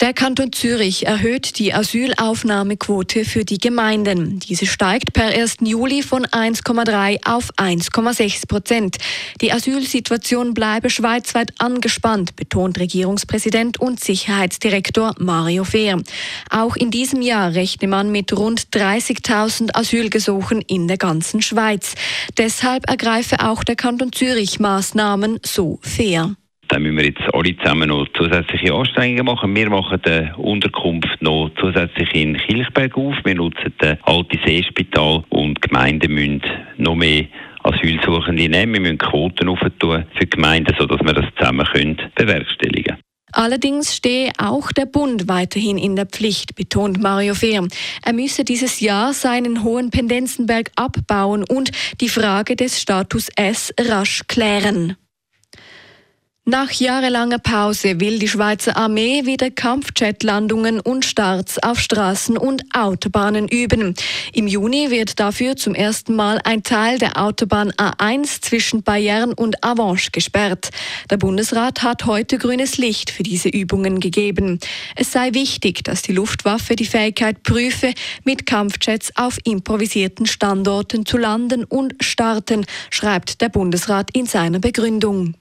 Der Kanton Zürich erhöht die Asylaufnahmequote für die Gemeinden. Diese steigt per 1. Juli von 1,3 auf 1,6 Prozent. Die Asylsituation bleibe schweizweit angespannt, betont Regierungspräsident und Sicherheitsdirektor Mario Fehr. Auch in diesem Jahr rechne man mit rund 30.000 Asylgesuchen in der ganzen Schweiz. Deshalb ergreife auch der Kanton Zürich Maßnahmen, so Fehr. Dann müssen wir jetzt alle zusammen noch zusätzliche Anstrengungen machen. Wir machen die Unterkunft noch zusätzlich in Kilchberg auf. Wir nutzen das alte Seespital und Gemeinden müssen noch mehr Asylsuchende nehmen. Wir müssen Quoten für die Gemeinden, sodass wir das zusammen können bewerkstelligen können. Allerdings stehe auch der Bund weiterhin in der Pflicht, betont Mario Fehr. Er müsse dieses Jahr seinen hohen Pendenzenberg abbauen und die Frage des Status S rasch klären. Nach jahrelanger Pause will die Schweizer Armee wieder Kampfjetlandungen und Starts auf Straßen und Autobahnen üben. Im Juni wird dafür zum ersten Mal ein Teil der Autobahn A1 zwischen Bayern und Avanche gesperrt. Der Bundesrat hat heute grünes Licht für diese Übungen gegeben. Es sei wichtig, dass die Luftwaffe die Fähigkeit prüfe, mit Kampfjets auf improvisierten Standorten zu landen und starten, schreibt der Bundesrat in seiner Begründung.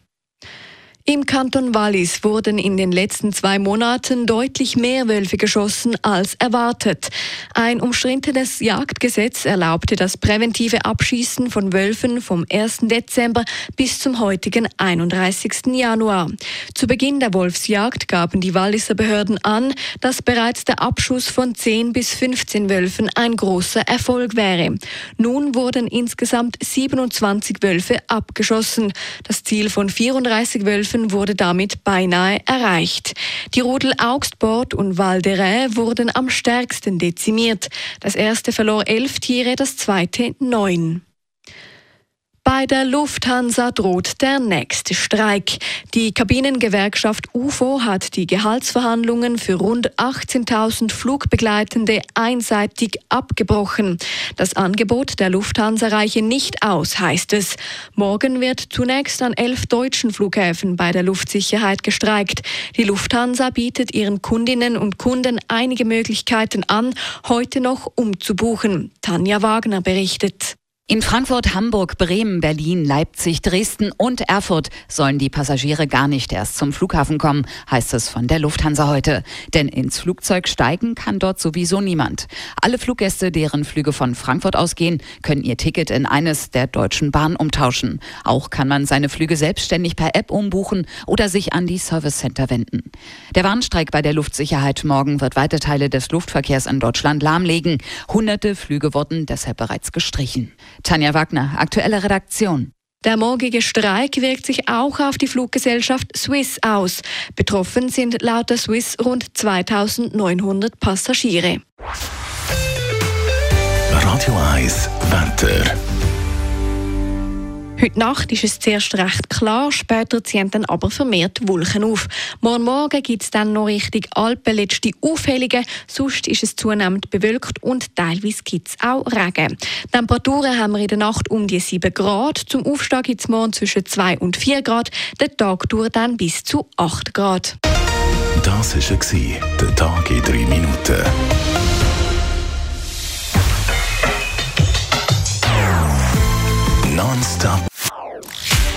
Im Kanton Wallis wurden in den letzten zwei Monaten deutlich mehr Wölfe geschossen als erwartet. Ein umstrittenes Jagdgesetz erlaubte das präventive Abschießen von Wölfen vom 1. Dezember bis zum heutigen 31. Januar. Zu Beginn der Wolfsjagd gaben die Walliser Behörden an, dass bereits der Abschuss von 10 bis 15 Wölfen ein großer Erfolg wäre. Nun wurden insgesamt 27 Wölfe abgeschossen. Das Ziel von 34 Wölfen Treffen wurde damit beinahe erreicht. Die Rudel Augstbord und Val wurden am stärksten dezimiert. Das erste verlor elf Tiere, das zweite neun. Bei der Lufthansa droht der nächste Streik. Die Kabinengewerkschaft UFO hat die Gehaltsverhandlungen für rund 18.000 Flugbegleitende einseitig abgebrochen. Das Angebot der Lufthansa reiche nicht aus, heißt es. Morgen wird zunächst an elf deutschen Flughäfen bei der Luftsicherheit gestreikt. Die Lufthansa bietet ihren Kundinnen und Kunden einige Möglichkeiten an, heute noch umzubuchen. Tanja Wagner berichtet. In Frankfurt, Hamburg, Bremen, Berlin, Leipzig, Dresden und Erfurt sollen die Passagiere gar nicht erst zum Flughafen kommen, heißt es von der Lufthansa heute. Denn ins Flugzeug steigen kann dort sowieso niemand. Alle Fluggäste, deren Flüge von Frankfurt ausgehen, können ihr Ticket in eines der Deutschen Bahn umtauschen. Auch kann man seine Flüge selbstständig per App umbuchen oder sich an die Service Center wenden. Der Warnstreik bei der Luftsicherheit morgen wird weite Teile des Luftverkehrs in Deutschland lahmlegen. Hunderte Flüge wurden deshalb bereits gestrichen. Tanja Wagner, aktuelle Redaktion. Der morgige Streik wirkt sich auch auf die Fluggesellschaft Swiss aus. Betroffen sind laut der Swiss rund 2900 Passagiere. Radio 1 Wetter. Heute Nacht ist es zuerst recht klar, später ziehen dann aber vermehrt Wolken auf. Morgen Morgen gibt es dann noch Richtung Alpen letzte Aufhellungen, sonst ist es zunehmend bewölkt und teilweise gibt es auch Regen. Temperaturen haben wir in der Nacht um die 7 Grad, zum Aufstieg gibt es morgen zwischen 2 und 4 Grad, der Tag dauert dann bis zu 8 Grad. Das war der Tag in 3 Minuten. Nonstop